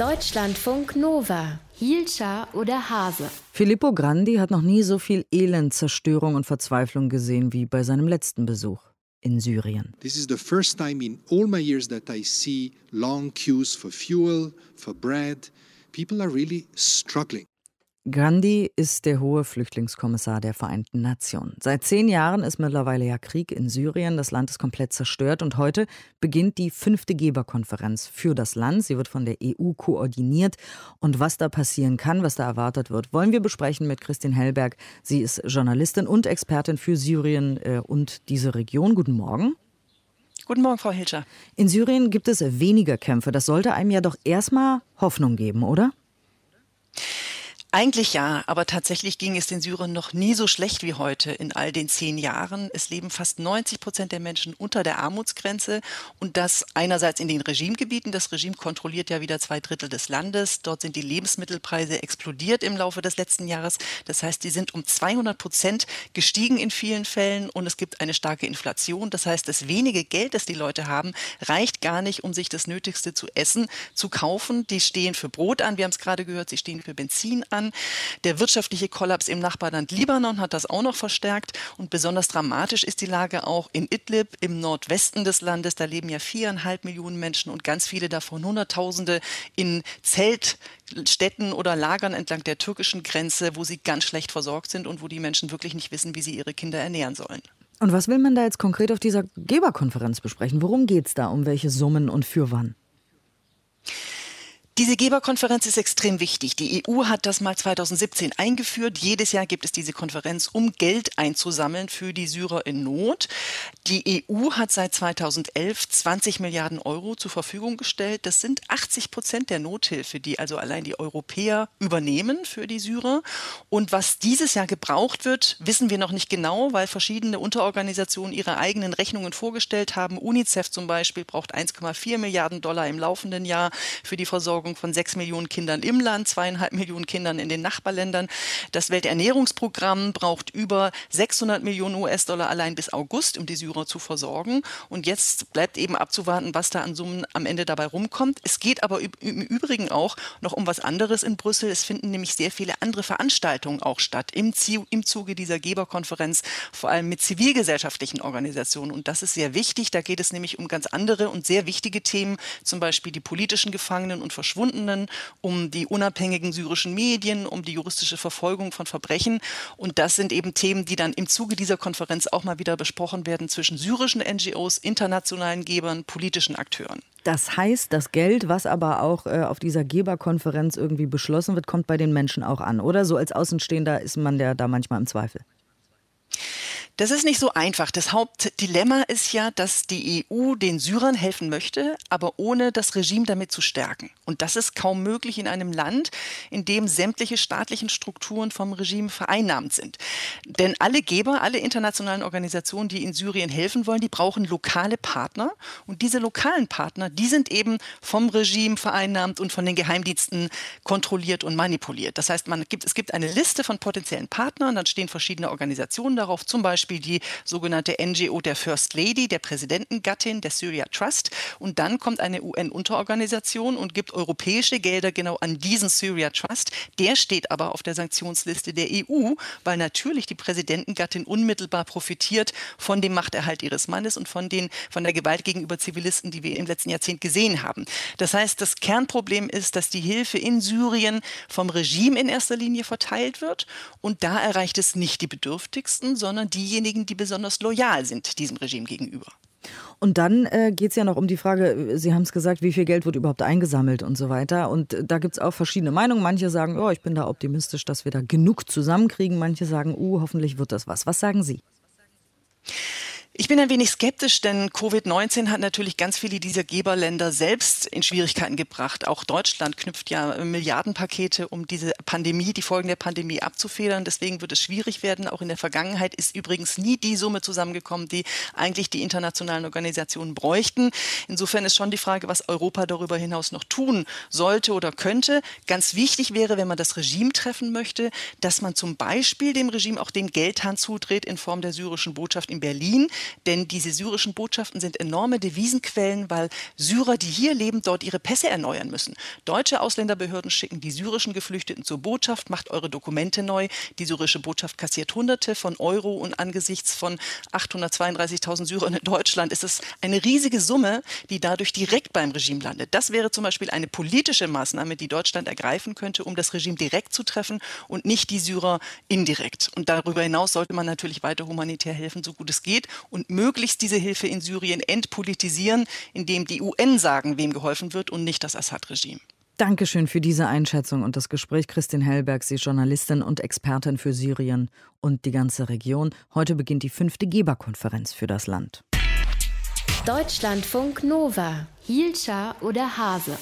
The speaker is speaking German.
Deutschlandfunk Nova. Hielscher oder Hase. Filippo Grandi hat noch nie so viel Elend, Zerstörung und Verzweiflung gesehen wie bei seinem letzten Besuch in Syrien. This is the first time in all my years that I see long queues for fuel, for bread. People are really struggling. Gandhi ist der hohe Flüchtlingskommissar der Vereinten Nationen. Seit zehn Jahren ist mittlerweile ja Krieg in Syrien. Das Land ist komplett zerstört und heute beginnt die fünfte Geberkonferenz für das Land. Sie wird von der EU koordiniert. Und was da passieren kann, was da erwartet wird, wollen wir besprechen mit Christine Hellberg. Sie ist Journalistin und Expertin für Syrien äh, und diese Region. Guten Morgen. Guten Morgen, Frau Hilscher. In Syrien gibt es weniger Kämpfe. Das sollte einem ja doch erstmal Hoffnung geben, oder? Eigentlich ja, aber tatsächlich ging es den Syrern noch nie so schlecht wie heute in all den zehn Jahren. Es leben fast 90 Prozent der Menschen unter der Armutsgrenze und das einerseits in den Regimegebieten. Das Regime kontrolliert ja wieder zwei Drittel des Landes. Dort sind die Lebensmittelpreise explodiert im Laufe des letzten Jahres. Das heißt, die sind um 200 Prozent gestiegen in vielen Fällen und es gibt eine starke Inflation. Das heißt, das wenige Geld, das die Leute haben, reicht gar nicht, um sich das Nötigste zu essen, zu kaufen. Die stehen für Brot an, wir haben es gerade gehört, sie stehen für Benzin an an. Der wirtschaftliche Kollaps im Nachbarland Libanon hat das auch noch verstärkt. Und besonders dramatisch ist die Lage auch in Idlib im Nordwesten des Landes. Da leben ja viereinhalb Millionen Menschen und ganz viele davon, Hunderttausende, in Zeltstädten oder Lagern entlang der türkischen Grenze, wo sie ganz schlecht versorgt sind und wo die Menschen wirklich nicht wissen, wie sie ihre Kinder ernähren sollen. Und was will man da jetzt konkret auf dieser Geberkonferenz besprechen? Worum geht es da? Um welche Summen und für wann? Diese Geberkonferenz ist extrem wichtig. Die EU hat das mal 2017 eingeführt. Jedes Jahr gibt es diese Konferenz, um Geld einzusammeln für die Syrer in Not. Die EU hat seit 2011 20 Milliarden Euro zur Verfügung gestellt. Das sind 80 Prozent der Nothilfe, die also allein die Europäer übernehmen für die Syrer. Und was dieses Jahr gebraucht wird, wissen wir noch nicht genau, weil verschiedene Unterorganisationen ihre eigenen Rechnungen vorgestellt haben. UNICEF zum Beispiel braucht 1,4 Milliarden Dollar im laufenden Jahr für die Versorgung Versorgung von sechs Millionen Kindern im Land, zweieinhalb Millionen Kindern in den Nachbarländern. Das Welternährungsprogramm braucht über 600 Millionen US-Dollar allein bis August, um die Syrer zu versorgen. Und jetzt bleibt eben abzuwarten, was da an Summen am Ende dabei rumkommt. Es geht aber im Übrigen auch noch um was anderes in Brüssel. Es finden nämlich sehr viele andere Veranstaltungen auch statt im, im Zuge dieser Geberkonferenz, vor allem mit zivilgesellschaftlichen Organisationen. Und das ist sehr wichtig. Da geht es nämlich um ganz andere und sehr wichtige Themen, zum Beispiel die politischen Gefangenen und Verschwundenen Verschwundenen, um die unabhängigen syrischen Medien, um die juristische Verfolgung von Verbrechen. Und das sind eben Themen, die dann im Zuge dieser Konferenz auch mal wieder besprochen werden zwischen syrischen NGOs, internationalen Gebern, politischen Akteuren. Das heißt, das Geld, was aber auch äh, auf dieser Geberkonferenz irgendwie beschlossen wird, kommt bei den Menschen auch an, oder? So als Außenstehender ist man ja da manchmal im Zweifel. Das ist nicht so einfach. Das Hauptdilemma ist ja, dass die EU den Syrern helfen möchte, aber ohne das Regime damit zu stärken. Und das ist kaum möglich in einem Land, in dem sämtliche staatlichen Strukturen vom Regime vereinnahmt sind. Denn alle Geber, alle internationalen Organisationen, die in Syrien helfen wollen, die brauchen lokale Partner. Und diese lokalen Partner, die sind eben vom Regime vereinnahmt und von den Geheimdiensten kontrolliert und manipuliert. Das heißt, man gibt, es gibt eine Liste von potenziellen Partnern, dann stehen verschiedene Organisationen darauf, zum Beispiel Beispiel die sogenannte NGO der First Lady, der Präsidentengattin der Syria Trust. Und dann kommt eine UN-Unterorganisation und gibt europäische Gelder genau an diesen Syria Trust. Der steht aber auf der Sanktionsliste der EU, weil natürlich die Präsidentengattin unmittelbar profitiert von dem Machterhalt ihres Mannes und von, den, von der Gewalt gegenüber Zivilisten, die wir im letzten Jahrzehnt gesehen haben. Das heißt, das Kernproblem ist, dass die Hilfe in Syrien vom Regime in erster Linie verteilt wird. Und da erreicht es nicht die Bedürftigsten, sondern diejenigen, diejenigen, die besonders loyal sind diesem Regime gegenüber. Und dann äh, geht es ja noch um die Frage, Sie haben es gesagt, wie viel Geld wird überhaupt eingesammelt und so weiter. Und äh, da gibt es auch verschiedene Meinungen. Manche sagen, oh, ich bin da optimistisch, dass wir da genug zusammenkriegen. Manche sagen, uh, hoffentlich wird das was. Was sagen Sie? Ich bin ein wenig skeptisch, denn Covid-19 hat natürlich ganz viele dieser Geberländer selbst in Schwierigkeiten gebracht. Auch Deutschland knüpft ja Milliardenpakete, um diese Pandemie, die Folgen der Pandemie abzufedern. Deswegen wird es schwierig werden. Auch in der Vergangenheit ist übrigens nie die Summe zusammengekommen, die eigentlich die internationalen Organisationen bräuchten. Insofern ist schon die Frage, was Europa darüber hinaus noch tun sollte oder könnte. Ganz wichtig wäre, wenn man das Regime treffen möchte, dass man zum Beispiel dem Regime auch den Geldhahn zudreht in Form der syrischen Botschaft in Berlin denn diese syrischen Botschaften sind enorme Devisenquellen, weil Syrer, die hier leben, dort ihre Pässe erneuern müssen. Deutsche Ausländerbehörden schicken die syrischen Geflüchteten zur Botschaft, macht eure Dokumente neu. Die syrische Botschaft kassiert Hunderte von Euro und angesichts von 832.000 Syrern in Deutschland ist es eine riesige Summe, die dadurch direkt beim Regime landet. Das wäre zum Beispiel eine politische Maßnahme, die Deutschland ergreifen könnte, um das Regime direkt zu treffen und nicht die Syrer indirekt. Und darüber hinaus sollte man natürlich weiter humanitär helfen, so gut es geht und möglichst diese Hilfe in Syrien entpolitisieren, indem die UN sagen, wem geholfen wird und nicht das Assad-Regime. Dankeschön für diese Einschätzung und das Gespräch. Christine Hellberg, Sie ist Journalistin und Expertin für Syrien und die ganze Region. Heute beginnt die fünfte Geberkonferenz für das Land. Deutschlandfunk Nova. Hielscher oder Hase?